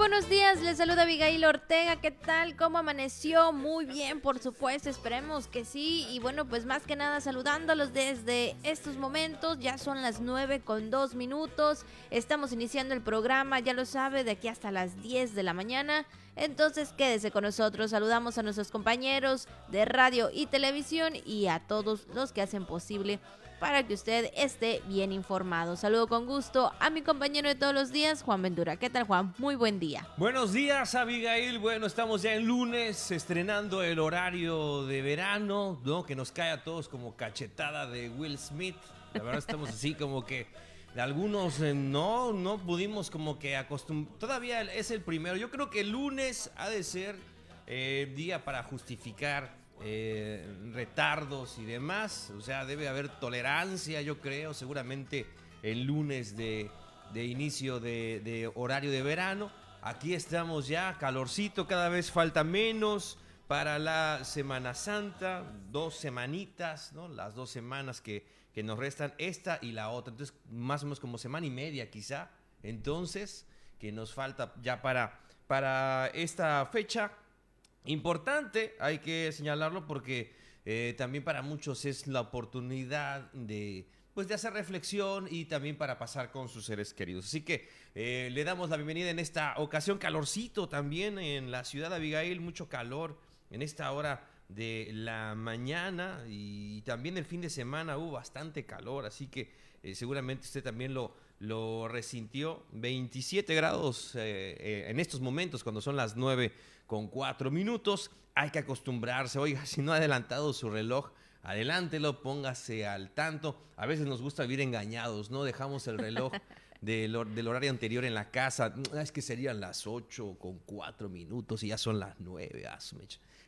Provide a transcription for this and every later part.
buenos días, les saluda Abigail Ortega, ¿qué tal? ¿Cómo amaneció? Muy bien, por supuesto, esperemos que sí. Y bueno, pues más que nada saludándolos desde estos momentos, ya son las 9 con 2 minutos, estamos iniciando el programa, ya lo sabe, de aquí hasta las 10 de la mañana. Entonces quédese con nosotros, saludamos a nuestros compañeros de radio y televisión y a todos los que hacen posible para que usted esté bien informado. Saludo con gusto a mi compañero de todos los días, Juan Ventura. ¿Qué tal, Juan? Muy buen día. Buenos días, Abigail. Bueno, estamos ya en lunes, estrenando el horario de verano, ¿no? Que nos cae a todos como cachetada de Will Smith. La verdad estamos así como que algunos eh, no, no pudimos como que acostumbrar. Todavía es el primero. Yo creo que el lunes ha de ser eh, día para justificar eh, retardos y demás. O sea, debe haber tolerancia, yo creo, seguramente el lunes de, inicio de, horario de verano. Aquí estamos ya, calorcito, cada vez falta menos para la Semana Santa, dos semanitas, ¿no? Las dos semanas que, que nos restan, esta y la otra. Entonces, más o menos como semana y media quizá. Entonces, que nos falta ya para, para esta fecha Importante, hay que señalarlo porque eh, también para muchos es la oportunidad de, pues, de hacer reflexión y también para pasar con sus seres queridos. Así que eh, le damos la bienvenida en esta ocasión, calorcito también en la ciudad de Abigail, mucho calor en esta hora de la mañana y también el fin de semana hubo bastante calor, así que eh, seguramente usted también lo, lo resintió. 27 grados en estos momentos cuando son las 9 con cuatro minutos. Hay que acostumbrarse. Oiga, si no ha adelantado su reloj, adelántelo, póngase al tanto. A veces nos gusta vivir engañados, ¿no? Dejamos el reloj del, horario anterior en la casa. Es que serían las 8 con cuatro minutos y ya son las 9.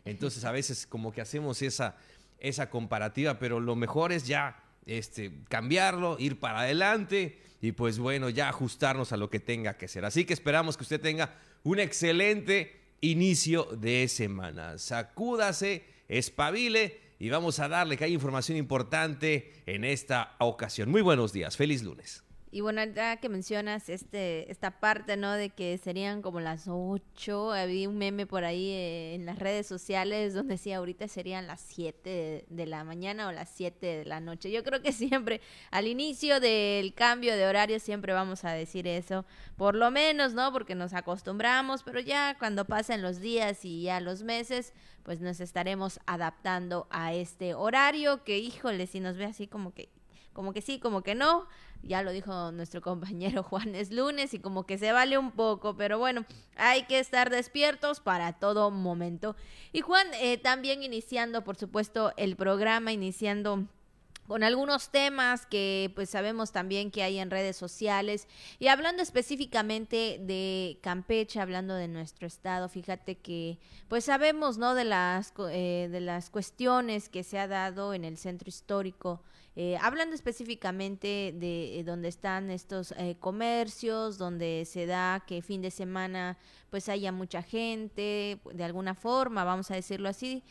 Entonces a veces como que hacemos esa, esa comparativa, pero lo mejor es ya este, cambiarlo, ir para adelante y pues bueno, ya ajustarnos a lo que tenga que ser. Así que esperamos que usted tenga un excelente inicio de semana. Sacúdase, espabile y vamos a darle que hay información importante en esta ocasión. Muy buenos días, feliz lunes. Y bueno, ya que mencionas este, esta parte, ¿no? De que serían como las 8, había un meme por ahí eh, en las redes sociales donde decía ahorita serían las 7 de, la mañana o las 7 de la noche. Yo creo que siempre al inicio del cambio de horario siempre vamos a decir eso, por lo menos, ¿no? Porque nos acostumbramos, pero ya cuando pasen los días y ya los meses, pues nos estaremos adaptando a este horario que, híjole, si nos ve así como que como que sí, como que no. Ya lo dijo nuestro compañero Juan, es lunes y como que se vale un poco, pero bueno, hay que estar despiertos para todo momento. Y Juan, eh, también iniciando, por supuesto, el programa, iniciando con algunos temas que pues sabemos también que hay en redes sociales y hablando específicamente de Campeche, hablando de nuestro estado, fíjate que pues sabemos no de las eh, de las cuestiones que se ha dado en el centro histórico eh, hablando específicamente de eh, donde están estos eh, comercios, donde se da que fin de semana pues haya mucha gente, de alguna forma, vamos a decirlo así,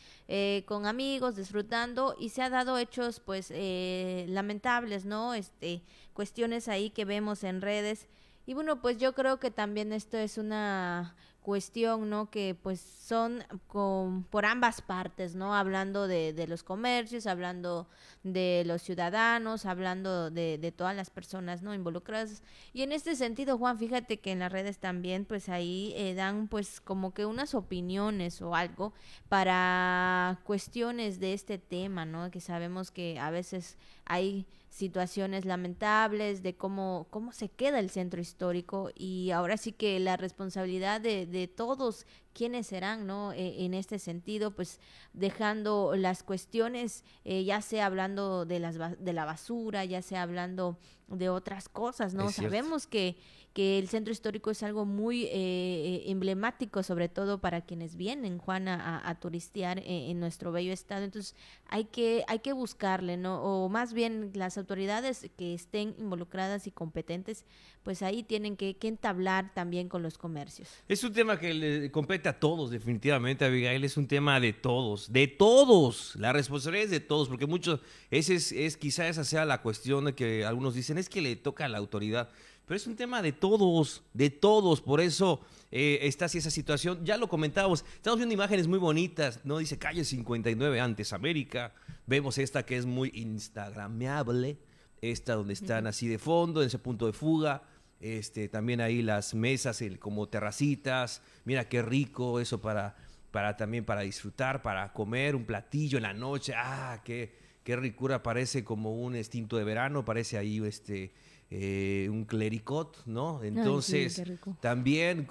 con amigos, disfrutando, y se ha dado hechos pues lamentables, ¿no? Este, cuestiones ahí que vemos en redes. Y bueno, pues yo creo que también esto es una cuestión, ¿no? Que pues son con, por ambas partes, ¿no? Hablando de, los comercios, hablando de los ciudadanos, hablando de, de, todas las personas, ¿no? Involucradas. Y en este sentido, Juan, fíjate que en las redes también, pues ahí eh, dan pues como que unas opiniones o algo para cuestiones de este tema, ¿no? Que sabemos que a veces hay situaciones lamentables de cómo, cómo se queda el centro histórico y ahora sí que la responsabilidad de, de todos quienes serán, ¿no? E, en este sentido, pues dejando las cuestiones, eh, ya sea hablando de, las, de la basura, ya sea hablando de otras cosas, ¿no? Sabemos que que el centro histórico es algo muy eh, eh, emblemático, sobre todo para quienes vienen, Juan, a, turistear eh, en, nuestro bello estado. Entonces, hay que, hay que buscarle, ¿no? O más bien las autoridades que estén involucradas y competentes, pues ahí tienen que, que entablar también con los comercios. Es un tema que le compete a todos, definitivamente, Abigail, es un tema de todos, de todos. La responsabilidad es de todos, porque muchos, ese es, es quizá esa sea la cuestión de que algunos dicen, es que le toca a la autoridad. pero es un tema de todos, de todos, por eso eh, está así esa situación. Ya lo comentábamos, estamos viendo imágenes muy bonitas, ¿no? Dice calle 59 antes América, vemos esta que es muy instagrameable, esta donde están así de fondo, en ese punto de fuga, este, también ahí las mesas como terracitas, mira qué rico eso para, para también para disfrutar, para comer un platillo en la noche, ah, qué, qué ricura, parece como un extinto de verano, parece ahí este eh, un clericot, ¿no? Entonces, también,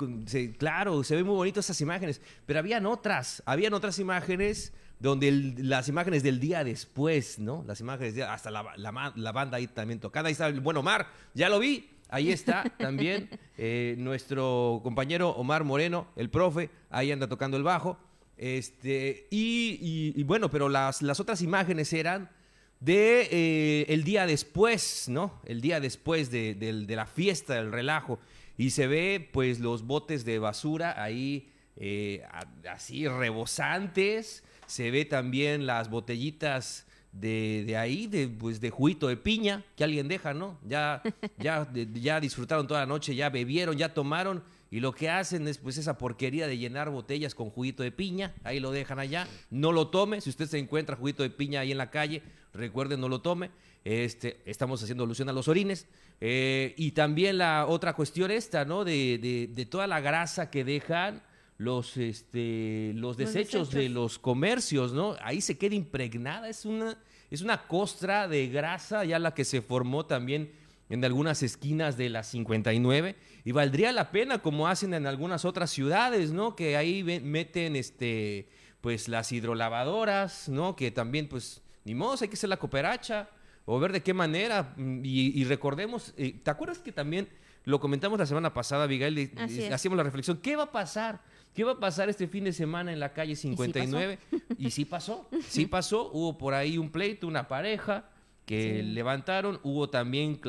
claro, se ven muy bonitas esas imágenes, pero habían otras, habían otras imágenes donde las imágenes del día después, ¿no? Las imágenes, de, hasta la, la, banda ahí también tocada, ahí está el buen Omar, ya lo vi, ahí está también eh, nuestro compañero Omar Moreno, el profe, ahí anda tocando el bajo, este, y, bueno, pero las, las otras imágenes eran de eh, el día después, ¿no? El día después de, la fiesta, del relajo. Y se ve, pues, los botes de basura ahí eh, así rebosantes. Se ve también las botellitas de, ahí, de, pues, de juguito de piña que alguien deja, ¿no? Ya, ya, ya disfrutaron toda la noche, ya bebieron, ya tomaron y lo que hacen es pues esa porquería de llenar botellas con juguito de piña, ahí lo dejan allá, no lo tome, si usted se encuentra juguito de piña ahí en la calle, recuerden no lo tome, este, estamos haciendo alusión a los orines, eh, y también la otra cuestión esta, ¿no? De, de, toda la grasa que dejan los, este, los, desechos, de los comercios, ¿no? Ahí se queda impregnada, es una, es una costra de grasa ya la que se formó también en algunas esquinas de la 59 y valdría la pena como hacen en algunas otras ciudades, ¿no? Que ahí meten este pues las hidrolavadoras, ¿no? Que también pues ni modo, hay que hacer la cooperacha o ver de qué manera mm, y, recordemos, eh, ¿te acuerdas que también lo comentamos la semana pasada, Abigail, hacíamos la reflexión, ¿qué va a pasar? ¿Qué va a pasar este fin de semana en la calle 59? Y sí pasó, sí pasó, hubo por ahí un pleito, una pareja, que levantaron. Hubo también,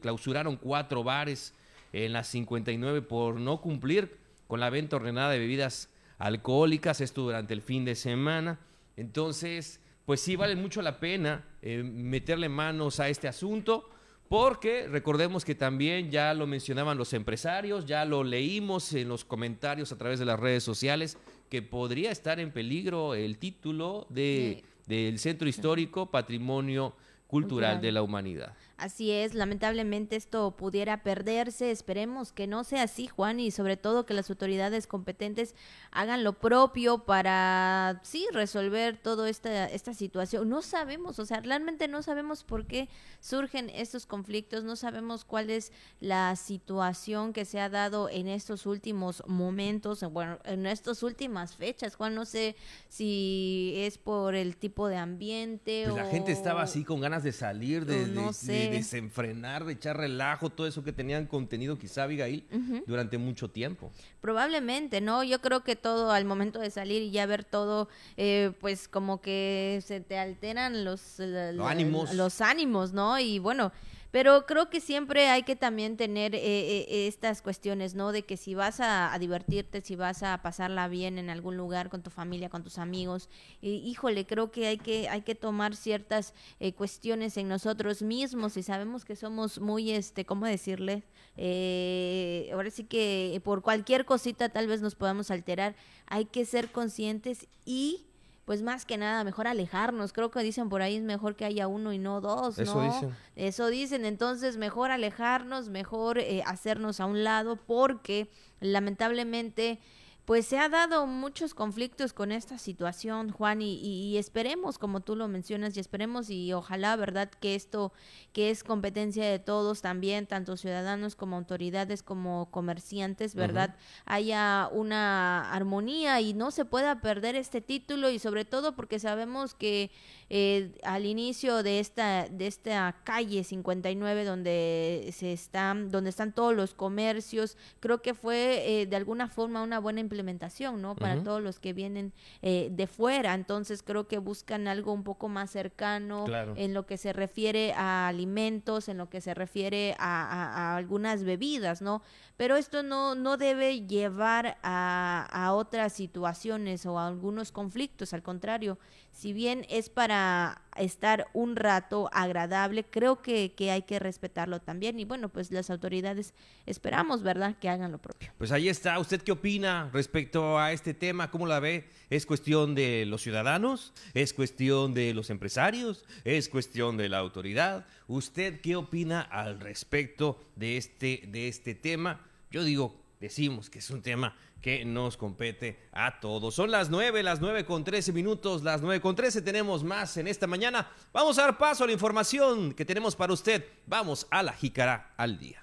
clausuraron cuatro bares en las 59 por no cumplir con la venta ordenada de bebidas alcohólicas, esto durante el fin de semana. Entonces, pues sí vale mucho la pena eh, meterle manos a este asunto, porque recordemos que también ya lo mencionaban los empresarios, ya lo leímos en los comentarios a través de las redes sociales, que podría estar en peligro el título de, del centro histórico Patrimonio cultural, de la humanidad. Así es, lamentablemente esto pudiera perderse, esperemos que no sea así, Juan, y sobre todo que las autoridades competentes hagan lo propio para, sí, resolver toda esta, esta situación. No sabemos, o sea, realmente no sabemos por qué surgen estos conflictos, no sabemos cuál es la situación que se ha dado en estos últimos momentos, bueno, en estas últimas fechas, Juan, no sé si es por el tipo de ambiente pues o... La gente estaba así con ganas de salir, de, no sé desenfrenar, de echar relajo, todo eso que tenían contenido quizá Abigail durante mucho tiempo. Probablemente, ¿no? Yo creo que todo al momento de salir y ya ver todo, eh, pues como que se te alteran los, los ánimos. Los ánimos, ¿no? Y bueno, pero creo que siempre hay que también tener eh, eh, estas cuestiones, ¿no? De que si vas a, divertirte, si vas a pasarla bien en algún lugar con tu familia, con tus amigos, híjole, creo que hay que hay que tomar ciertas eh, cuestiones en nosotros mismos y sabemos que somos muy, este, ¿cómo decirle? ahora sí que por cualquier cosita tal vez nos podamos alterar. Hay que ser conscientes y pues más que nada, mejor alejarnos. Creo que dicen por ahí es mejor que haya uno y no dos, ¿no? Eso dicen. Eso dicen, entonces mejor alejarnos, mejor eh, hacernos a un lado, porque lamentablemente pues se ha dado muchos conflictos con esta situación, Juan, y, esperemos, como tú lo mencionas, y esperemos y ojalá, ¿verdad?, que esto, que es competencia de todos también, tanto ciudadanos como autoridades, como comerciantes, ¿verdad?, haya una armonía y no se pueda perder este título y sobre todo porque sabemos que eh, al inicio de esta, de esta calle 59 donde se están, donde están todos los comercios, creo que fue eh, de alguna forma una buena implementación, ¿no? Para todos los que vienen eh, de fuera. Entonces creo que buscan algo un poco más cercano en lo que se refiere a alimentos, en lo que se refiere a, algunas bebidas, ¿no? Pero esto no, no debe llevar a, a otras situaciones o a algunos conflictos, al contrario, si bien es para estar un rato agradable, creo que, que, hay que respetarlo también. Y bueno, pues las autoridades esperamos, ¿verdad?, que hagan lo propio. Pues ahí está. ¿Usted qué opina respecto a este tema? ¿Cómo la ve? ¿Es cuestión de los ciudadanos? ¿Es cuestión de los empresarios? ¿Es cuestión de la autoridad? ¿Usted qué opina al respecto de este, de este tema? Yo digo, decimos que es un tema que nos compete a todos. Son las 9, las 9 con 13 minutos, las 9 con 13 tenemos más en esta mañana. Vamos a dar paso a la información que tenemos para usted. Vamos a la jícara al día.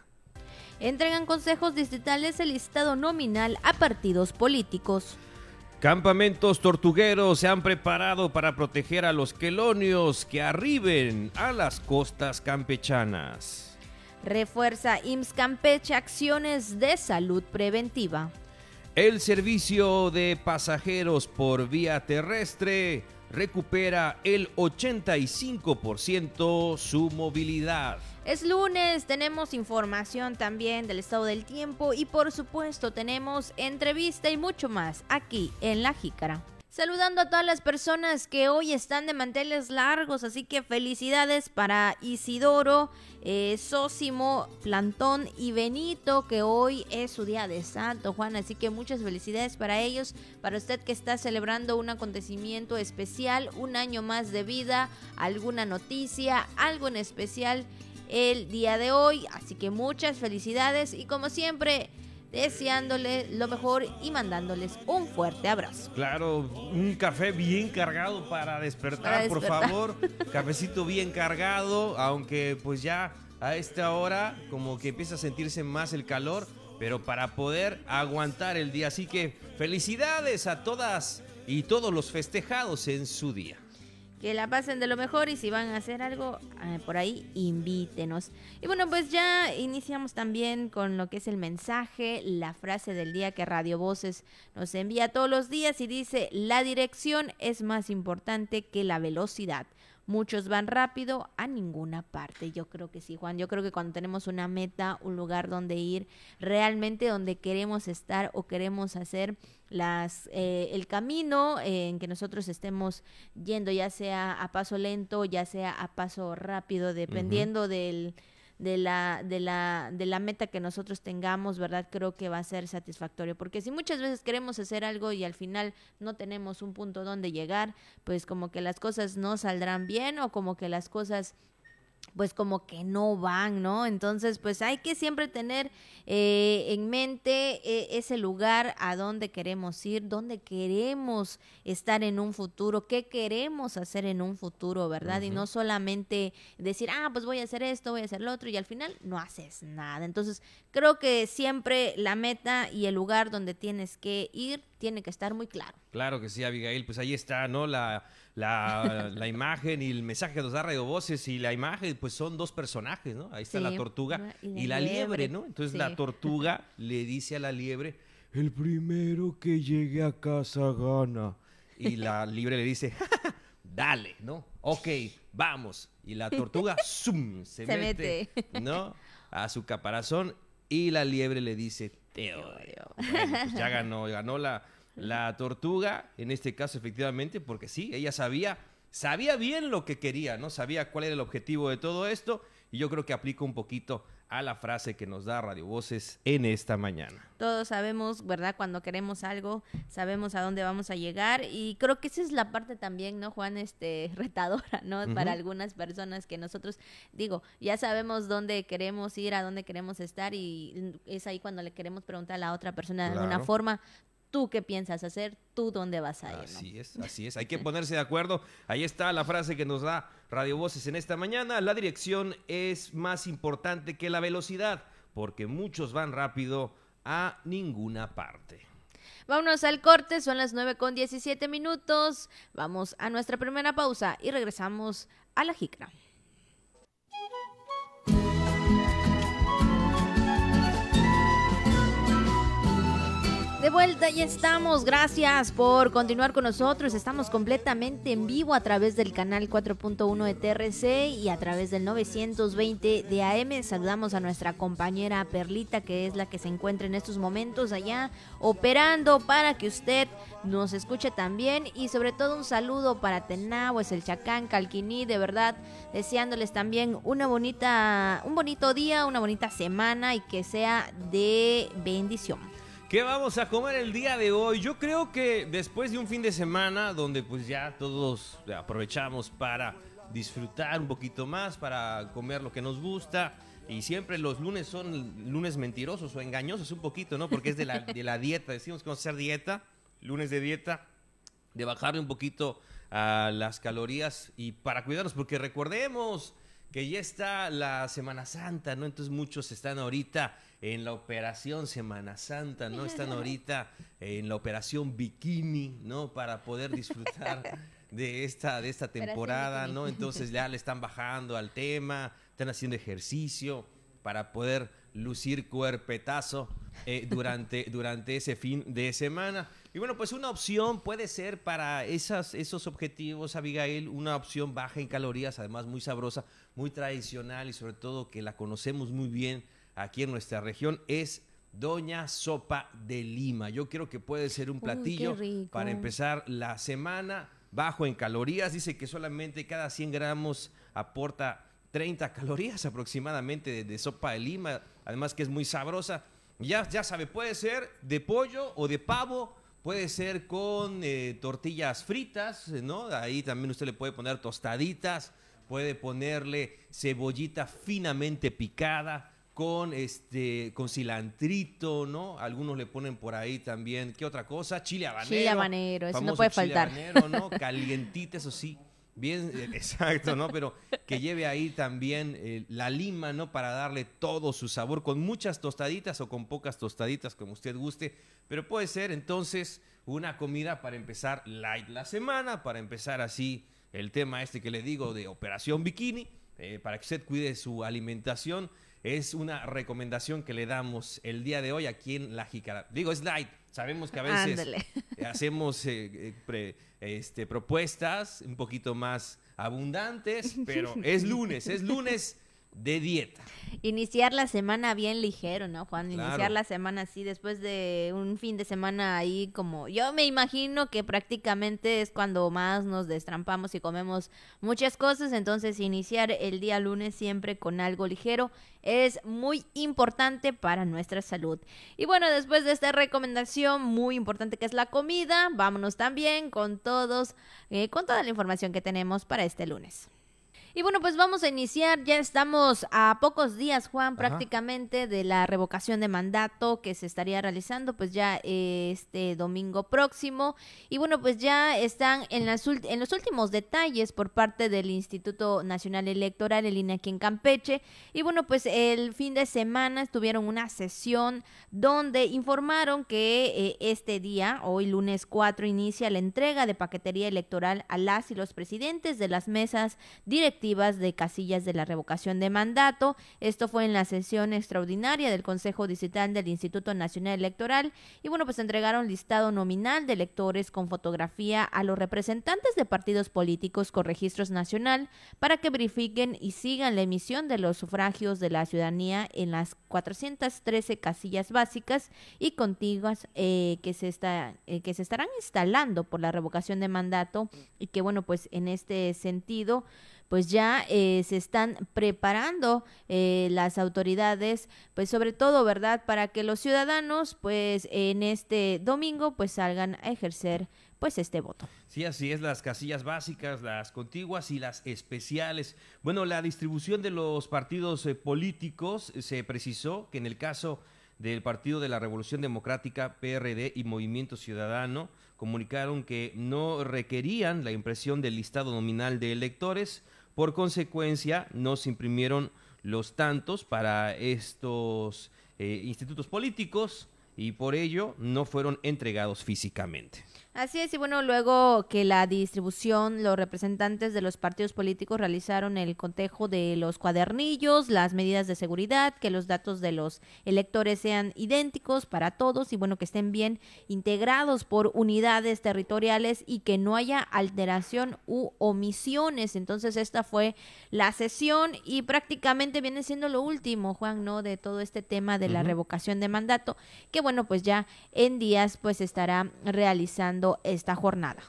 Entregan consejos distritales el listado nominal a partidos políticos. Campamentos tortugueros se han preparado para proteger a los quelonios que arriben a las costas campechanas. Refuerza IMSS Campeche acciones de salud preventiva. El servicio de pasajeros por vía terrestre recupera el 85% su movilidad. Es lunes, tenemos información también del estado del tiempo y por supuesto tenemos entrevista y mucho más aquí en La Jícara. Saludando a todas las personas que hoy están de manteles largos, así que felicidades para Isidoro, eh, Sósimo, Plantón y Benito, que hoy es su día de santo, Juan. Así que muchas felicidades para ellos, para usted que está celebrando un acontecimiento especial, un año más de vida, alguna noticia, algo en especial el día de hoy. Así que muchas felicidades y como siempre deseándole lo mejor y mandándoles un fuerte abrazo. Claro, un café bien cargado para despertar, por favor. Cafecito bien cargado, aunque pues ya a esta hora como que empieza a sentirse más el calor, pero para poder aguantar el día. Así que felicidades a todas y todos los festejados en su día que la pasen de lo mejor y si van a hacer algo eh, por ahí, invítenos. Y bueno, pues ya iniciamos también con lo que es el mensaje, la frase del día que Radio Voces nos envía todos los días y dice, la dirección es más importante que la velocidad. Muchos van rápido a ninguna parte. Yo creo que sí, Juan. Yo creo que cuando tenemos una meta, un lugar donde ir, realmente donde queremos estar o queremos hacer las eh, el camino en que nosotros estemos yendo, ya sea a paso lento, ya sea a paso rápido, dependiendo del de la, de la, de la meta que nosotros tengamos, ¿verdad? Creo que va a ser satisfactorio. Porque si muchas veces queremos hacer algo y al final no tenemos un punto donde llegar, pues como que las cosas no saldrán bien o como que las cosas pues como que no van, ¿no? Entonces, pues hay que siempre tener eh, en mente eh, ese lugar a donde queremos ir, dónde queremos estar en un futuro, qué queremos hacer en un futuro, ¿verdad? Y no solamente decir, ah, pues voy a hacer esto, voy a hacer lo otro, y al final no haces nada. Entonces, creo que siempre la meta y el lugar donde tienes que ir tiene que estar muy claro. Claro que sí, Abigail, pues ahí está, ¿no? La la, imagen y el mensaje que nos da Radio Voces y la imagen, pues son dos personajes, ¿no? Ahí está la tortuga y la, liebre, ¿no? Entonces la tortuga le dice a la liebre, el primero que llegue a casa gana. Y la liebre le dice, dale, ¿no? Ok, vamos. Y la tortuga, zoom, se, mete, ¿no? A su caparazón y la liebre le dice, te odio. Pues ya ganó, ganó la la tortuga, en este caso efectivamente, porque sí, ella sabía, sabía bien lo que quería, ¿no? Sabía cuál era el objetivo de todo esto y yo creo que aplica un poquito a la frase que nos da Radio Voces en esta mañana. Todos sabemos, ¿verdad? Cuando queremos algo, sabemos a dónde vamos a llegar y creo que esa es la parte también, ¿no, Juan? Este, retadora, ¿no? Para algunas personas que nosotros, digo, ya sabemos dónde queremos ir, a dónde queremos estar y es ahí cuando le queremos preguntar a la otra persona de alguna forma, tú qué piensas hacer, tú dónde vas a ir. Así es, así es. Hay que ponerse de acuerdo. Ahí está la frase que nos da Radio Voces en esta mañana. La dirección es más importante que la velocidad, porque muchos van rápido a ninguna parte. Vámonos al corte, son las 9 con 17 minutos. Vamos a nuestra primera pausa y regresamos a la jicra. De vuelta ya estamos, gracias por continuar con nosotros. Estamos completamente en vivo a través del canal 4.1 de TRC y a través del 920 de AM. Saludamos a nuestra compañera Perlita, que es la que se encuentra en estos momentos allá operando para que usted nos escuche también. Y sobre todo un saludo para es el Chacán, Calquiní, de verdad, deseándoles también una bonita, un bonito día, una bonita semana y que sea de bendición. ¿Qué vamos a comer el día de hoy? Yo creo que después de un fin de semana donde pues ya todos aprovechamos para disfrutar un poquito más, para comer lo que nos gusta. Y siempre los lunes son lunes mentirosos o engañosos un poquito, ¿no? Porque es de la, de la dieta. Decimos que vamos a hacer dieta, lunes de dieta, de bajarle un poquito a las calorías y para cuidarnos, porque recordemos que ya está la Semana Santa, ¿no? Entonces muchos están ahorita en la operación Semana Santa, ¿no? Están ahorita en la operación Bikini, ¿no? Para poder disfrutar de esta, de esta temporada, ¿no? Entonces ya le están bajando al tema, están haciendo ejercicio para poder lucir cuerpetazo eh, durante, durante ese fin de semana. Y bueno, pues una opción puede ser para esas, esos objetivos, Abigail, una opción baja en calorías, además muy sabrosa, muy tradicional y sobre todo que la conocemos muy bien aquí en nuestra región es Doña Sopa de Lima. Yo creo que puede ser un platillo para empezar la semana bajo en calorías. Dice que solamente cada 100 gramos aporta 30 calorías aproximadamente de, sopa de lima. Además que es muy sabrosa. Ya, ya sabe, puede ser de pollo o de pavo. Puede ser con eh, tortillas fritas, ¿no? Ahí también usted le puede poner tostaditas. Puede ponerle cebollita finamente picada con este con cilantrito, ¿no? Algunos le ponen por ahí también, ¿qué otra cosa? Chile habanero. Chile habanero, eso no puede faltar. Habanero, ¿no? Calientita, eso sí. Bien, eh, exacto, ¿no? Pero que lleve ahí también eh, la lima, ¿no? Para darle todo su sabor, con muchas tostaditas o con pocas tostaditas, como usted guste. Pero puede ser entonces una comida para empezar light la semana, para empezar así el tema este que le digo de Operación Bikini, eh, para que usted cuide su alimentación es una recomendación que le damos el día de hoy aquí en La Jícara. Digo, es light. Sabemos que a veces hacemos eh, eh, este, propuestas un poquito más abundantes, pero es lunes, es lunes de dieta. Iniciar la semana bien ligero, ¿no, Juan? Iniciar la semana así, después de un fin de semana ahí como... Yo me imagino que prácticamente es cuando más nos destrampamos y comemos muchas cosas, entonces iniciar el día lunes siempre con algo ligero es muy importante para nuestra salud. Y bueno, después de esta recomendación muy importante que es la comida, vámonos también con todos, eh, con toda la información que tenemos para este lunes. Y bueno, pues vamos a iniciar, ya estamos a pocos días, Juan, prácticamente de la revocación de mandato que se estaría realizando pues ya este domingo próximo. Y bueno, pues ya están en, las en los últimos detalles por parte del Instituto Nacional Electoral, el INE aquí en Campeche. Y bueno, pues el fin de semana tuvieron una sesión donde informaron que eh, este día, hoy lunes 4, inicia la entrega de paquetería electoral a las y los presidentes de las mesas directivas de casillas de la revocación de mandato. Esto fue en la sesión extraordinaria del Consejo Digital del Instituto Nacional Electoral y bueno, pues entregaron listado nominal de electores con fotografía a los representantes de partidos políticos con registros nacional para que verifiquen y sigan la emisión de los sufragios de la ciudadanía en las 413 casillas básicas y contiguas eh, que, se está, eh, que se estarán instalando por la revocación de mandato y que bueno, pues en este sentido pues ya eh, se están preparando eh, las autoridades, pues sobre todo, ¿verdad? Para que los ciudadanos, pues en este domingo, pues salgan a ejercer pues este voto. Sí, así es, las casillas básicas, las contiguas y las especiales. Bueno, la distribución de los partidos eh, políticos se precisó que en el caso del Partido de la Revolución Democrática, PRD y Movimiento Ciudadano, comunicaron que no requerían la impresión del listado nominal de electores, por consecuencia, no se imprimieron los tantos para estos eh, institutos políticos. y por ello no fueron entregados físicamente. Así es, y bueno, luego que la distribución, los representantes de los partidos políticos realizaron el cotejo de los cuadernillos, las medidas de seguridad, que los datos de los electores sean idénticos para todos y bueno, que estén bien integrados por unidades territoriales y que no haya alteración u omisiones. Entonces, esta fue la sesión y prácticamente viene siendo lo último, Juan, ¿no? De todo este tema de la revocación de mandato, que bueno, pues ya en días pues estará realizando esta jornada.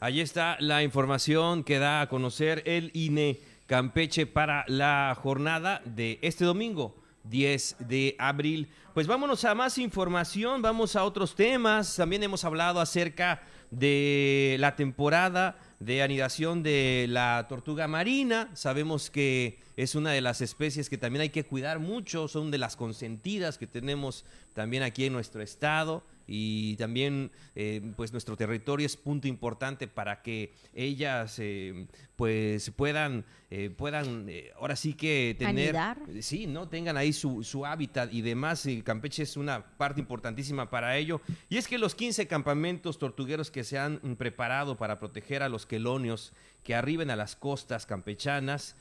Ahí está la información que da a conocer el INE Campeche para la jornada de este domingo. 10 de abril. Pues vámonos a más información, vamos a otros temas. También hemos hablado acerca de la temporada de anidación de la tortuga marina. Sabemos que es una de las especies que también hay que cuidar mucho, son de las consentidas que tenemos también aquí en nuestro estado y también eh, pues nuestro territorio es punto importante para que ellas eh, pues puedan eh, puedan ahora sí que tener sí no tengan ahí su, su hábitat y demás y Campeche es una parte importantísima para ello. Y es que los 15 campamentos tortugueros que se han preparado para proteger a los quelonios que arriben a las costas campechanas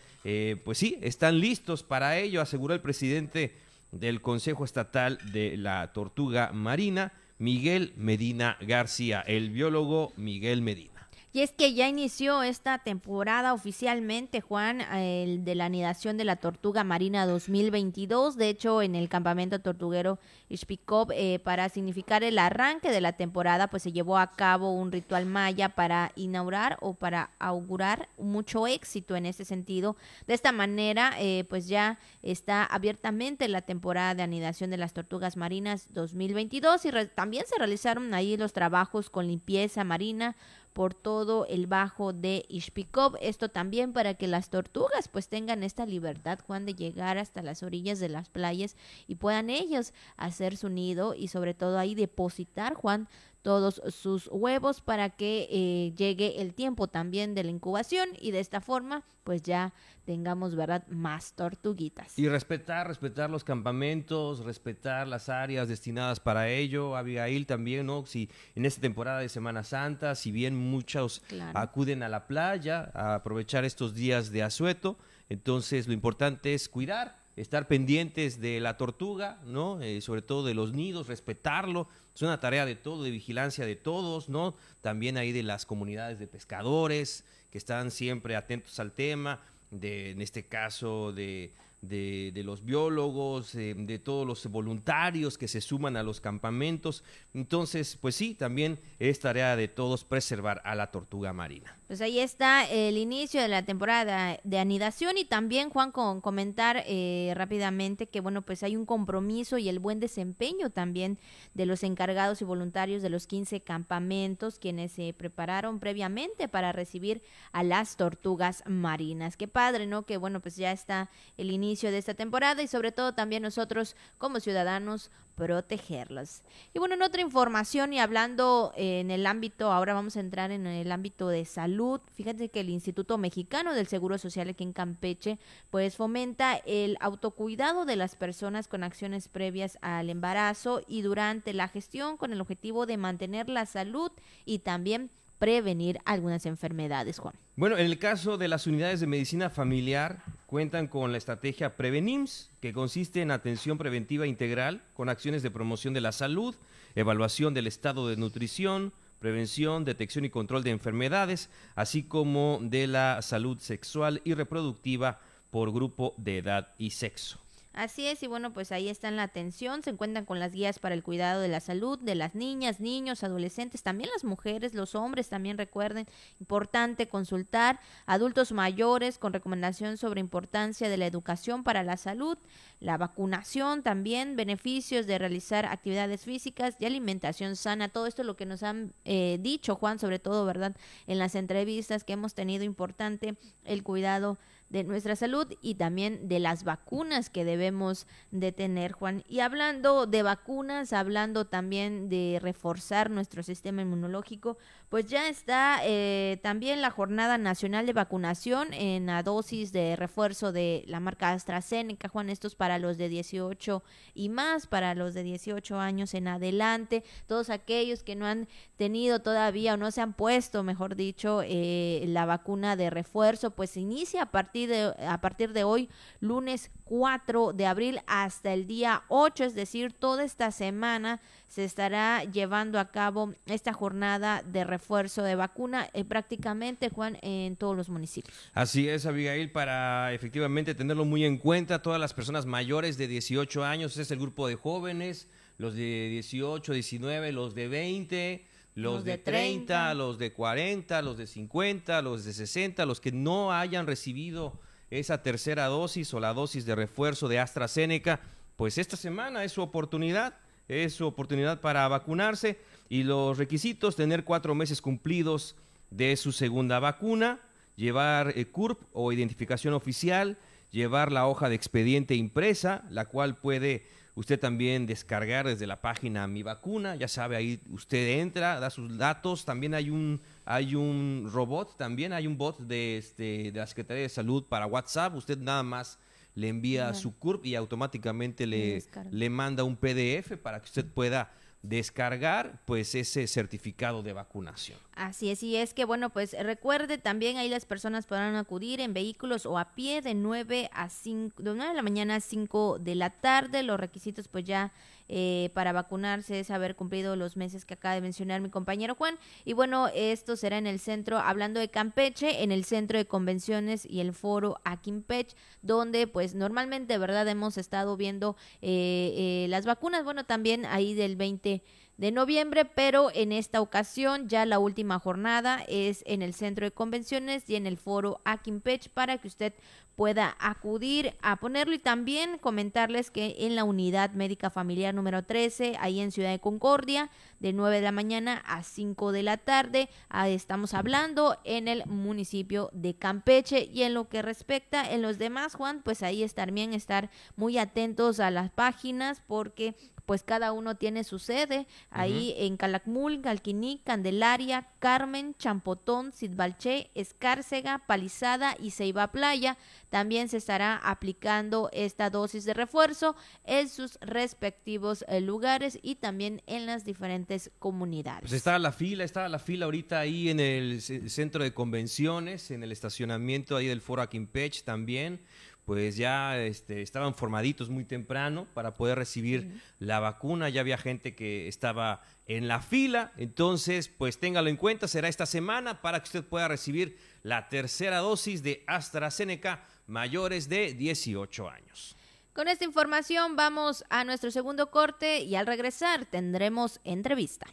pues sí están listos para ello aseguró el presidente del Consejo Estatal de la Tortuga Marina Miguel Medina García, el biólogo Miguel Medina. Y es que ya inició esta temporada oficialmente, Juan, el de la anidación de la tortuga marina 2022. De hecho, en el campamento tortuguero Ishpikov, eh, para significar el arranque de la temporada, pues se llevó a cabo un ritual maya para inaugurar o para augurar mucho éxito en ese sentido. De esta manera, eh, pues ya está abiertamente la temporada de anidación de las tortugas marinas 2022 y también se realizaron ahí los trabajos con limpieza marina por todo el bajo de Ishpikov. Esto también para que las tortugas pues tengan esta libertad, Juan, de llegar hasta las orillas de las playas y puedan ellos hacer su nido y sobre todo ahí depositar, Juan, todos sus huevos para que eh, llegue el tiempo también de la incubación y de esta forma pues ya tengamos verdad más tortuguitas. Y respetar respetar los campamentos respetar las áreas destinadas para ello. Abigail también no si en esta temporada de Semana Santa si bien muchos acuden a la playa a aprovechar estos días de asueto entonces lo importante es cuidar estar pendientes de la tortuga, ¿no? Eh, sobre todo de los nidos, respetarlo. Es una tarea de todo, de vigilancia de todos, ¿no? También ahí de las comunidades de pescadores que están siempre atentos al tema, de, en este caso de de, los biólogos, eh, de todos los voluntarios que se suman a los campamentos. Entonces, pues sí, también es tarea de todos preservar a la tortuga marina. Pues ahí está el inicio de la temporada de anidación y también, Juan, con comentar eh, rápidamente que, bueno, pues hay un compromiso y el buen desempeño también de los encargados y voluntarios de los 15 campamentos, quienes se prepararon previamente para recibir a las tortugas marinas. Qué padre, ¿no? Que, bueno, pues ya está el inicio de esta temporada y sobre todo también nosotros como ciudadanos protegerlas. Y bueno, en otra información y hablando en el ámbito, ahora vamos a entrar en el ámbito de salud. Fíjate que el Instituto Mexicano del Seguro Social aquí en Campeche, pues fomenta el autocuidado de las personas con acciones previas al embarazo y durante la gestión con el objetivo de mantener la salud y también prevenir algunas enfermedades, Juan. Bueno, en el caso de las unidades de medicina familiar, cuentan con la estrategia Prevenims, que consiste en atención preventiva integral con acciones de promoción de la salud, evaluación del estado de nutrición, prevención, detección y control de enfermedades, así como de la salud sexual y reproductiva por grupo de edad y sexo. Así es, y bueno, pues ahí está la atención, se encuentran con las guías para el cuidado de la salud de las niñas, niños, adolescentes, también las mujeres, los hombres, también recuerden, importante consultar, adultos mayores con recomendación sobre importancia de la educación para la salud, la vacunación también, beneficios de realizar actividades físicas y alimentación sana, todo esto es lo que nos han eh, dicho Juan, sobre todo, ¿verdad? En las entrevistas que hemos tenido importante el cuidado de nuestra salud y también de las vacunas que debemos de tener, Juan. Y hablando de vacunas, hablando también de reforzar nuestro sistema inmunológico, pues ya está eh, también la Jornada Nacional de Vacunación en la dosis de refuerzo de la marca AstraZeneca, Juan, esto es para los de 18 y más, para los de 18 años en adelante, todos aquellos que no han tenido todavía o no se han puesto, mejor dicho, eh, la vacuna de refuerzo, pues inicia a partir de, a partir de hoy, lunes 4 de abril hasta el día 8, es decir, toda esta semana se estará llevando a cabo esta jornada de refuerzo de vacuna eh, prácticamente, Juan, en todos los municipios. Así es, Abigail, para efectivamente tenerlo muy en cuenta, todas las personas mayores de 18 años, es el grupo de jóvenes, los de 18, 19, los de 20 los, de 30, los de 40, los de 50, los de 60, los que no hayan recibido esa tercera dosis o la dosis de refuerzo de AstraZeneca, pues esta semana es su oportunidad, es su oportunidad para vacunarse y los requisitos, tener cuatro meses cumplidos de su segunda vacuna, llevar eh, CURP o identificación oficial, llevar la hoja de expediente impresa, la cual puede usted también descargar desde la página Mi Vacuna, ya sabe, ahí usted entra, da sus datos, también hay un, hay un robot, también hay un bot de, este, de la Secretaría de Salud para WhatsApp, usted nada más le envía su CURP y automáticamente le, le manda un PDF para que usted pueda descargar pues ese certificado de vacunación. Así es, y es que bueno, pues recuerde también ahí las personas podrán acudir en vehículos o a pie de 9 a 5, de 9 de la mañana a 5 de la tarde, los requisitos pues ya eh, para vacunarse es haber cumplido los meses que acaba de mencionar mi compañero Juan. Y bueno, esto será en el centro, hablando de Campeche, en el centro de convenciones y el foro Aquimpech, donde pues normalmente, ¿verdad? Hemos estado viendo eh, eh, las vacunas, bueno, también ahí del 20 de noviembre, pero en esta ocasión ya la última jornada es en el centro de convenciones y en el foro Aquimpech para que usted pueda acudir a ponerlo y también comentarles que en la unidad médica familiar número 13, ahí en Ciudad de Concordia, de 9 de la mañana a 5 de la tarde, estamos hablando en el municipio de Campeche. Y en lo que respecta en los demás, Juan, pues ahí estar bien, estar muy atentos a las páginas porque pues cada uno tiene su sede ahí en Calakmul, Galquiní, Candelaria, Carmen, Champotón, Sidbalché, Escárcega, Palizada y Ceiba Playa. También se estará aplicando esta dosis de refuerzo en sus respectivos eh, lugares y también en las diferentes comunidades. Pues está la fila, está la fila ahorita ahí en el centro de convenciones, en el estacionamiento ahí del Foro Aquimpech también pues ya este, estaban formaditos muy temprano para poder recibir la vacuna. Ya había gente que estaba en la fila. Entonces, pues téngalo en cuenta, será esta semana para que usted pueda recibir la tercera dosis de AstraZeneca mayores de 18 años. Con esta información vamos a nuestro segundo corte y al regresar tendremos entrevista.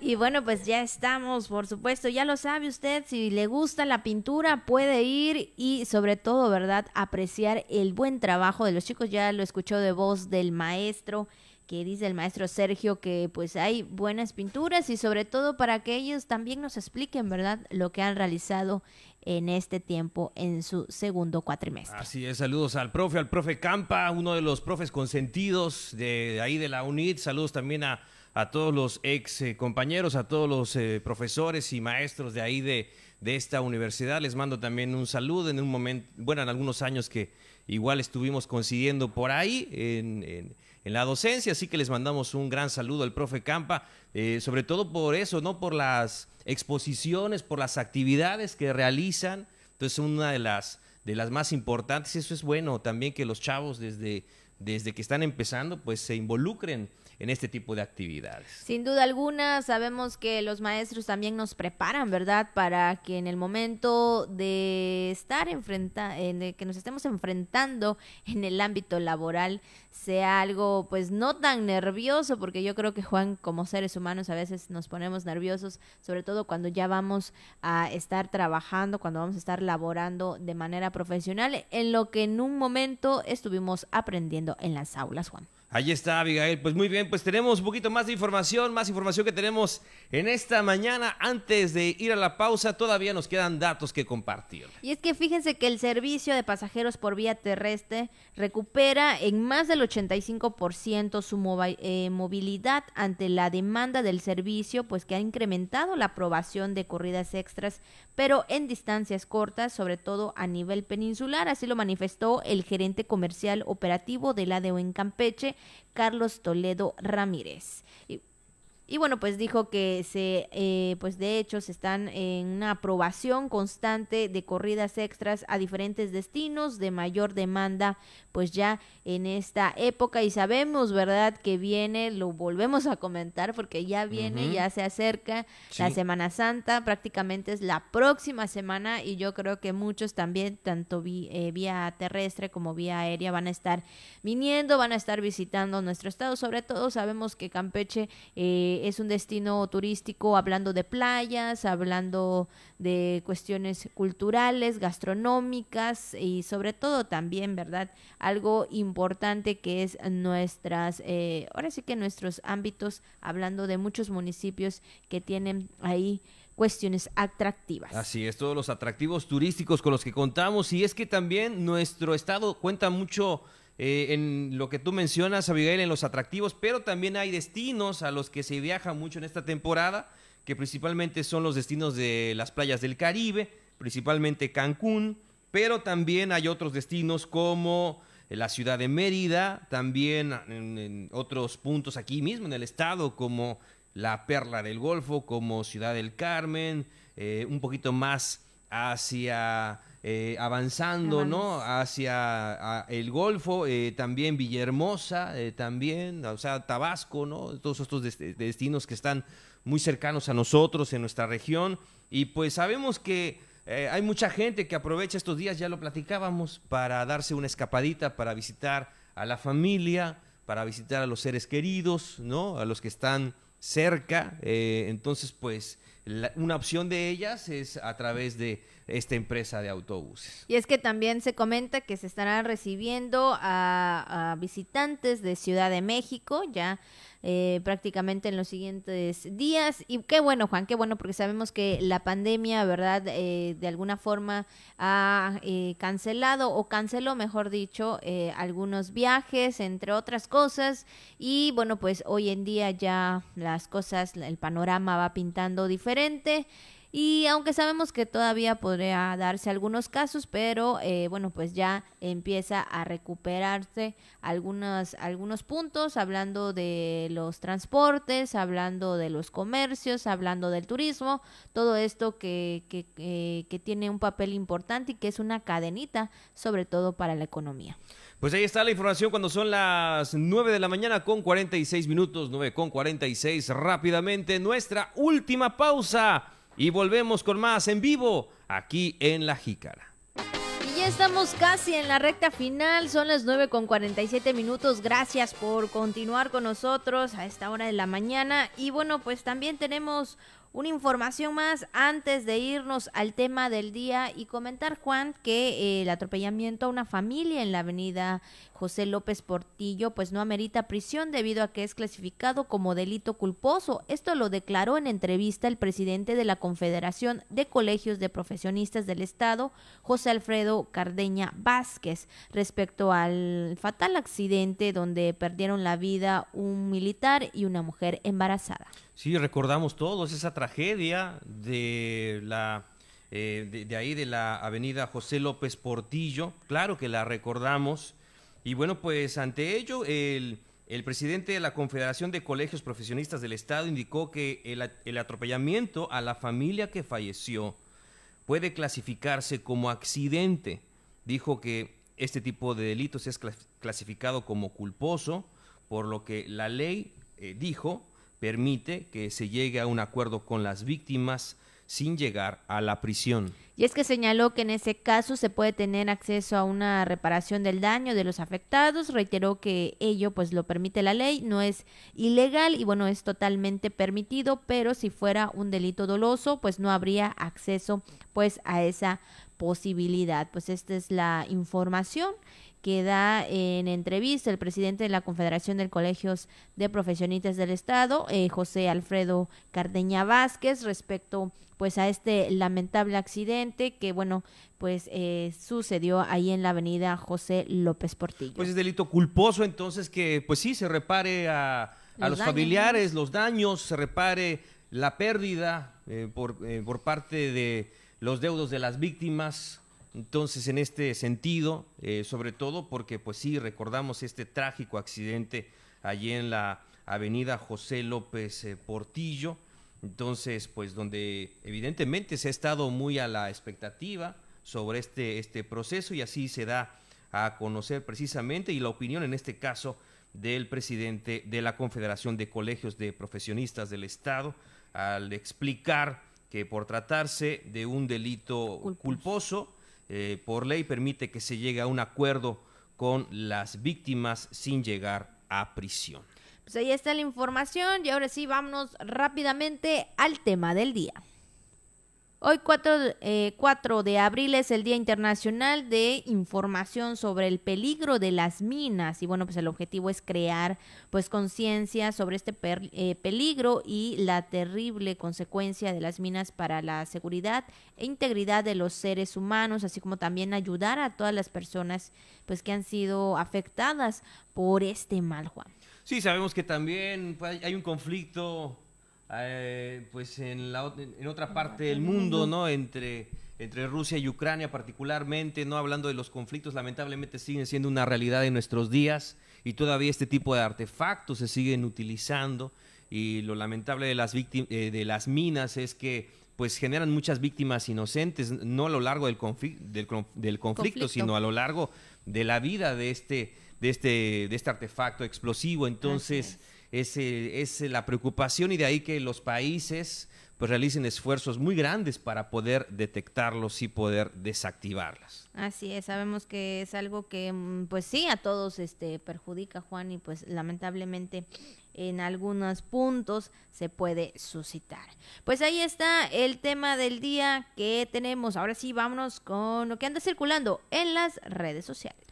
Y bueno, pues ya estamos, por supuesto, ya lo sabe usted, si le gusta la pintura puede ir y sobre todo, ¿verdad?, apreciar el buen trabajo de los chicos, ya lo escuchó de voz del maestro que dice el maestro Sergio que pues hay buenas pinturas y sobre todo para que ellos también nos expliquen, ¿verdad?, lo que han realizado en este tiempo en su segundo cuatrimestre. Así es, saludos al profe, al profe Campa, uno de los profes consentidos de, ahí de la UNIT, saludos también a, a todos los ex eh, compañeros, a todos los eh, profesores y maestros de ahí de, de esta universidad, les mando también un saludo en un momento, bueno, en algunos años que igual estuvimos coincidiendo por ahí en en la docencia, así que les mandamos un gran saludo al profe Campa, eh, sobre todo por eso, ¿no? Por las exposiciones, por las actividades que realizan. Entonces, una de las, de las más importantes, eso es bueno también que los chavos desde, desde que están empezando, pues se involucren en este tipo de actividades. Sin duda alguna, sabemos que los maestros también nos preparan, ¿verdad? Para que en el momento de estar enfrenta en que nos estemos enfrentando en el ámbito laboral sea algo pues no tan nervioso, porque yo creo que Juan, como seres humanos, a veces nos ponemos nerviosos, sobre todo cuando ya vamos a estar trabajando, cuando vamos a estar laborando de manera profesional, en lo que en un momento estuvimos aprendiendo en las aulas, Juan. Ahí está, Abigail. Pues muy bien, pues tenemos un poquito más de información, más información que tenemos en esta mañana. Antes de ir a la pausa, todavía nos quedan datos que compartir. Y es que fíjense que el servicio de pasajeros por vía terrestre recupera en más del 85% su eh, movilidad ante la demanda del servicio, pues que ha incrementado la aprobación de corridas extras, pero en distancias cortas, sobre todo a nivel peninsular. Así lo manifestó el gerente comercial operativo del ADO en Campeche, Carlos Toledo Ramírez. Bueno, pues dijo que se, eh, pues de hecho se están en una aprobación constante de corridas extras a diferentes destinos de mayor demanda, pues ya en esta época. Y sabemos, ¿verdad? Que viene, lo volvemos a comentar porque ya viene, ya se acerca la Semana Santa, prácticamente es la próxima semana. Y yo creo que muchos también, tanto eh, vía terrestre como vía aérea, van a estar viniendo, van a estar visitando nuestro estado, sobre todo sabemos que Campeche... Eh, es un destino turístico hablando de playas, hablando de cuestiones culturales, gastronómicas y sobre todo también, ¿verdad? Algo importante que es nuestras, eh, ahora sí que nuestros ámbitos, hablando de muchos municipios que tienen ahí cuestiones atractivas. Así es, todos los atractivos turísticos con los que contamos y es que también nuestro estado cuenta mucho eh, en lo que tú mencionas, Abigail, en los atractivos, pero también hay destinos a los que se viaja mucho en esta temporada, que principalmente son los destinos de las playas del Caribe, principalmente Cancún, pero también hay otros destinos como la ciudad de Mérida, también en, otros puntos aquí mismo en el estado como la Perla del Golfo, como Ciudad del Carmen, eh, un poquito más hacia eh, avanzando, ¿no? Hacia el Golfo, eh, también Villahermosa, eh, también, o sea, Tabasco, ¿no? Todos estos destinos que están muy cercanos a nosotros en nuestra región. Y pues sabemos que hay mucha gente que aprovecha estos días, ya lo platicábamos, para darse una escapadita, para visitar a la familia, para visitar a los seres queridos, ¿no? A los que están cerca. entonces, pues, una opción de ellas es a través de esta empresa de autobuses. Y es que también se comenta que se estarán recibiendo a, visitantes de Ciudad de México ya eh, prácticamente en los siguientes días. Y qué bueno, Juan, qué bueno, porque sabemos que la pandemia, ¿verdad? Eh, de alguna forma ha eh, cancelado o canceló, mejor dicho, algunos viajes, entre otras cosas. Y bueno, pues hoy en día ya las cosas, el panorama va pintando diferente. Y aunque sabemos que todavía podría darse algunos casos, pero eh, bueno, pues ya empieza a recuperarse algunos, algunos puntos, hablando de los transportes, hablando de los comercios, hablando del turismo, todo esto que, que, eh, que tiene un papel importante y que es una cadenita, sobre todo para la economía. Pues ahí está la información cuando son las 9 de la mañana con 46 minutos, 9 con 46 rápidamente. Nuestra última pausa y volvemos con más en vivo aquí en La Jícara. Y ya estamos casi en la recta final, son las 9 con 47 minutos. Gracias por continuar con nosotros a esta hora de la mañana. Y bueno, pues también tenemos una información más antes de irnos al tema del día y comentar, Juan, que eh, el atropellamiento a una familia en la avenida José López Portillo, pues no amerita prisión debido a que es clasificado como delito culposo. Esto lo declaró en entrevista el presidente de la Confederación de Colegios de Profesionistas del Estado, José Alfredo Cardeña Vázquez, respecto al fatal accidente donde perdieron la vida un militar y una mujer embarazada. Sí, recordamos todos esa tragedia de la eh, de, ahí de la avenida José López Portillo, claro que la recordamos. Y bueno, pues ante ello, el, el presidente de la Confederación de Colegios Profesionistas del Estado indicó que el, el atropellamiento a la familia que falleció puede clasificarse como accidente. Dijo que este tipo de delitos es clasificado como culposo, por lo que la ley eh, dijo permite que se llegue a un acuerdo con las víctimas sin llegar a la prisión. Y es que señaló que en ese caso se puede tener acceso a una reparación del daño de los afectados. Reiteró que ello pues lo permite la ley, no es ilegal y bueno, es totalmente permitido, pero si fuera un delito doloso, pues no habría acceso pues a esa posibilidad. Pues esta es la información que da en entrevista el presidente de la Confederación de Colegios de Profesionistas del Estado, eh, José Alfredo Cardeña Vázquez, respecto pues a este lamentable accidente que bueno pues eh, sucedió ahí en la avenida José López Portillo. Pues es delito culposo entonces que pues sí se repare a, los, familiares los daños, se repare la pérdida eh, por, por parte de los deudos de las víctimas, entonces, en este sentido, eh, sobre todo porque, pues sí, recordamos este trágico accidente allí en la avenida José López eh, Portillo, entonces, pues donde evidentemente se ha estado muy a la expectativa sobre este, este proceso y así se da a conocer precisamente y la opinión en este caso del presidente de la Confederación de Colegios de Profesionistas del Estado al explicar que por tratarse de un delito culposo eh, por ley permite que se llegue a un acuerdo con las víctimas sin llegar a prisión. Pues ahí está la información y ahora sí vámonos rápidamente al tema del día. Hoy 4, eh, de abril es el Día Internacional de Información sobre el peligro de las minas y bueno, pues el objetivo es crear pues conciencia sobre este eh, peligro y la terrible consecuencia de las minas para la seguridad e integridad de los seres humanos, así como también ayudar a todas las personas pues que han sido afectadas por este mal, Juan. Sí, sabemos que también pues, hay un conflicto eh, pues en, la, en otra parte del mundo, ¿no? Entre, entre Rusia y Ucrania particularmente, ¿no? Hablando de los conflictos, lamentablemente siguen siendo una realidad en nuestros días y todavía este tipo de artefactos se siguen utilizando y lo lamentable de las, eh, de las minas es que pues generan muchas víctimas inocentes, no a lo largo del, del, del conflicto, sino a lo largo de la vida de este, de este, de este artefacto explosivo. Entonces, es, es la preocupación y de ahí que los países pues realicen esfuerzos muy grandes para poder detectarlos y poder desactivarlas. Así es, sabemos que es algo que mm, pues sí a todos este perjudica Juan y pues lamentablemente en algunos puntos se puede suscitar. Pues ahí está el tema del día que tenemos. Ahora sí, vámonos con lo que anda circulando en las redes sociales.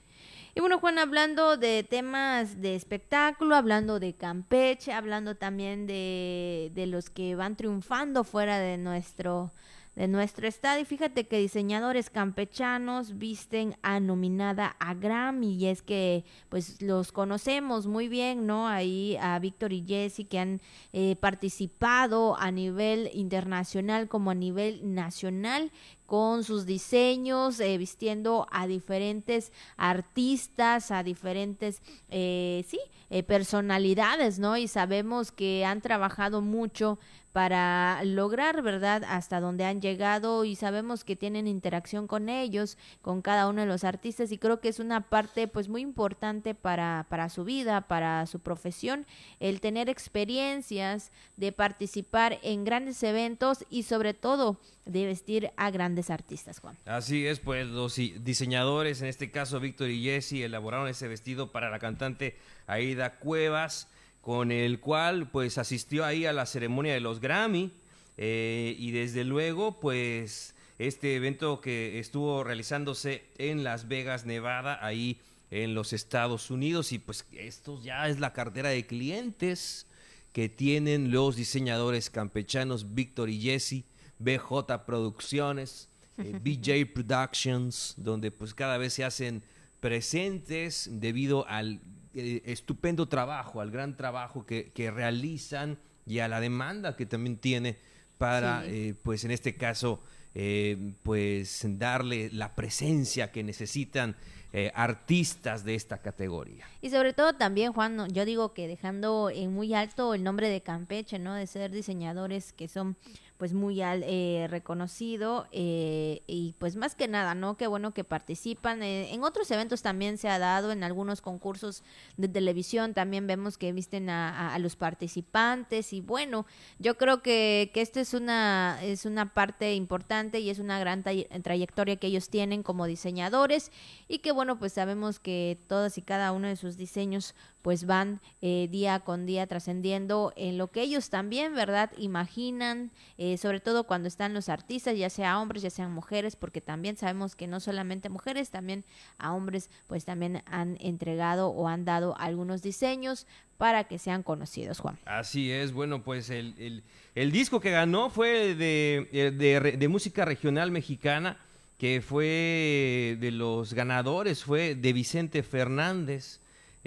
Y bueno, Juan, hablando de temas de espectáculo, hablando de Campeche, hablando también de, de los que van triunfando fuera de nuestro de nuestro estado. Y fíjate que diseñadores campechanos visten a nominada a Grammy y es que pues los conocemos muy bien, ¿no? Ahí a Víctor y Jesse que han eh, participado a nivel internacional como a nivel nacional con sus diseños, eh, vistiendo a diferentes artistas, a diferentes, eh, sí, personalidades, ¿no? Y sabemos que han trabajado mucho para lograr, ¿verdad?, hasta donde han llegado y sabemos que tienen interacción con ellos, con cada uno de los artistas y creo que es una parte pues muy importante para, para su vida, para su profesión, el tener experiencias de participar en grandes eventos y sobre todo de vestir a grandes artistas, Juan. Así es, pues los diseñadores, en este caso Víctor y Jesse, elaboraron ese vestido para la cantante Aida Cuevas con el cual pues asistió ahí a la ceremonia de los Grammy eh, y desde luego pues este evento que estuvo realizándose en Las Vegas, Nevada, ahí en los Estados Unidos y pues esto ya es la cartera de clientes que tienen los diseñadores campechanos Víctor y Jesse, BJ Producciones, eh, BJ Productions, donde pues cada vez se hacen presentes debido al eh, estupendo trabajo, al gran trabajo que, realizan y a la demanda que también tiene para, eh, pues en este caso, eh, pues darle la presencia que necesitan eh, artistas de esta categoría. Y sobre todo también, Juan, yo digo que dejando en muy alto el nombre de Campeche, ¿no? De ser diseñadores que son pues muy eh, reconocido eh, y pues más que nada, ¿no? Qué bueno que participan. Eh, en otros eventos también se ha dado, en algunos concursos de televisión también vemos que visten a, los participantes y bueno, yo creo que, que esto es una, es una parte importante y es una gran trayectoria que ellos tienen como diseñadores y que bueno, pues sabemos que todas y cada uno de sus diseños pues van eh, día con día trascendiendo en lo que ellos también, ¿verdad? Imaginan, eh, sobre todo cuando están los artistas, ya sea hombres, ya sean mujeres, porque también sabemos que no solamente mujeres, también a hombres, pues también han entregado o han dado algunos diseños para que sean conocidos, Juan. Así es, bueno, pues el, el, disco que ganó fue de, eh, de, de música regional mexicana que fue de los ganadores, fue de Vicente Fernández.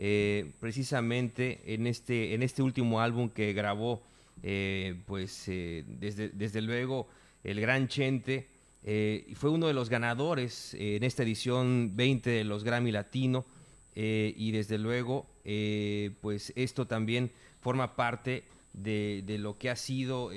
Eh, precisamente en este, en este último álbum que grabó, eh, pues eh, desde, desde luego el gran Chente, fue uno de los ganadores en esta edición 20 de los Grammy Latino y desde luego pues esto también forma parte de, lo que ha sido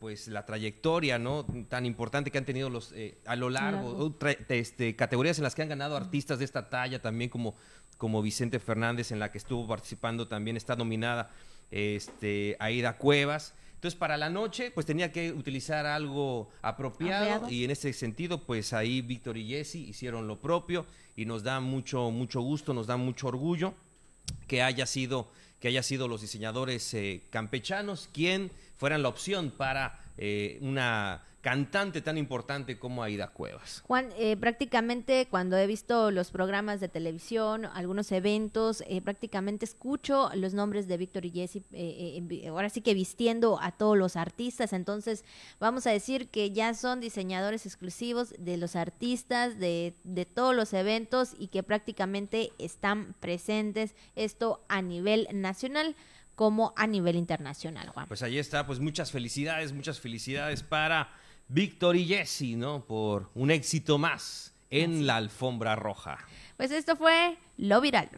pues la trayectoria no tan importante que han tenido los a lo largo, este, categorías en las que han ganado artistas de esta talla también como como Vicente Fernández, en la que estuvo participando también, está nominada este, Aida Cuevas. Entonces, para la noche, pues tenía que utilizar algo apropiado, y en ese sentido, pues ahí Víctor y Jesse hicieron lo propio y nos da mucho, mucho gusto, nos da mucho orgullo que haya sido, que haya sido los diseñadores eh, campechanos quien fueran la opción para eh, una cantante tan importante como Aida Cuevas. Juan, eh, prácticamente cuando he visto los programas de televisión, algunos eventos, eh, prácticamente escucho los nombres de Víctor y Jesse, eh, ahora sí que vistiendo a todos los artistas, entonces vamos a decir que ya son diseñadores exclusivos de los artistas, de, de todos los eventos y que prácticamente están presentes esto a nivel nacional como a nivel internacional, Juan. Pues ahí está, pues muchas felicidades, muchas felicidades para Víctor y Jesse, ¿no? Por un éxito más en la alfombra roja. Pues esto fue Lo Viral.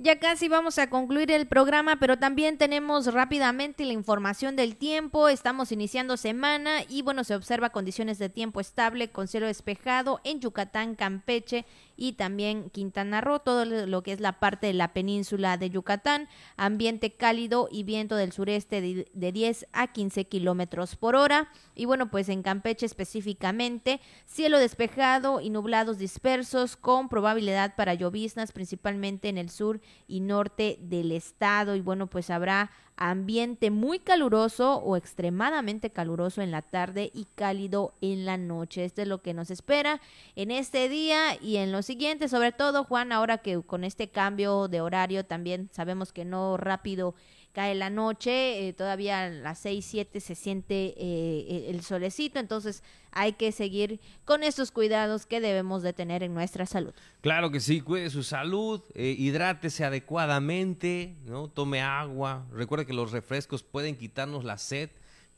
Ya casi vamos a concluir el programa, pero también tenemos rápidamente la información del tiempo. Estamos iniciando semana y bueno, se observa condiciones de tiempo estable con cielo despejado en Yucatán, Campeche y también Quintana Roo, todo lo que es la parte de la península de Yucatán, ambiente cálido y viento del sureste de, 10 a 15 kilómetros por hora. Y bueno, pues en Campeche específicamente, cielo despejado y nublados dispersos con probabilidad para lloviznas, principalmente en el sur y norte del estado. Y bueno, pues habrá ambiente muy caluroso o extremadamente caluroso en la tarde y cálido en la noche. Esto es lo que nos espera en este día y en los siguientes, sobre todo Juan, ahora que con este cambio de horario también sabemos que no rápido cae la noche, eh, todavía a las 6, 7 se siente eh, el solecito, entonces hay que seguir con estos cuidados que debemos de tener en nuestra salud. Claro que sí, cuide su salud, eh, hidrátese adecuadamente, ¿no? tome agua, recuerde que los refrescos pueden quitarnos la sed,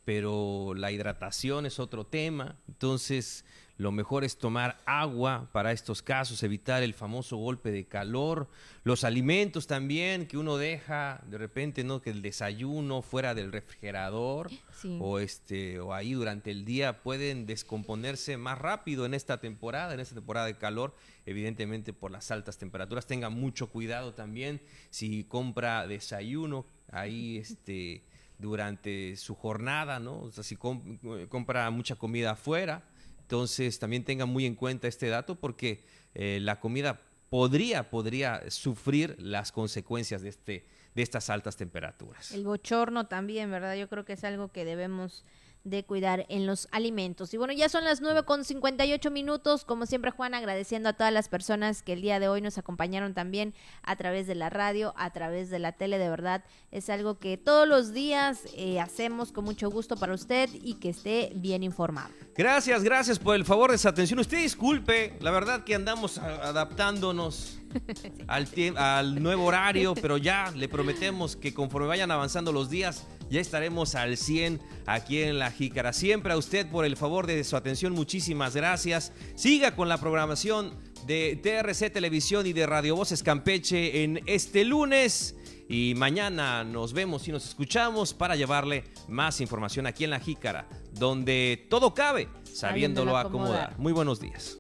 pero la hidratación es otro tema, entonces lo mejor es tomar agua para estos casos, evitar el famoso golpe de calor, los alimentos también que uno deja de repente, ¿no? Que el desayuno fuera del refrigerador o este o ahí durante el día pueden descomponerse más rápido en esta temporada, en esta temporada de calor, evidentemente por las altas temperaturas. Tenga mucho cuidado también si compra desayuno ahí este durante su jornada, ¿no? O sea, si compra mucha comida afuera, entonces, también tengan muy en cuenta este dato porque eh, la comida podría, podría sufrir las consecuencias de, este, de estas altas temperaturas. El bochorno también, ¿verdad? Yo creo que es algo que debemos de cuidar en los alimentos. Y bueno, ya son las 9 con 58 minutos. Como siempre, Juan, agradeciendo a todas las personas que el día de hoy nos acompañaron también a través de la radio, a través de la tele. De verdad, es algo que todos los días eh, hacemos con mucho gusto para usted y que esté bien informado. Gracias, gracias por el favor de esa atención. Usted disculpe, la verdad que andamos adaptándonos al, al nuevo horario, pero ya le prometemos que conforme vayan avanzando los días, ya estaremos al 100 aquí en La Jícara. Siempre a usted por el favor de su atención, muchísimas gracias. Siga con la programación de TRC Televisión y de Radio Voces Campeche en este lunes. Y mañana nos vemos y nos escuchamos para llevarle más información aquí en La Jícara, donde todo cabe, sabiéndolo acomodar. Muy buenos días.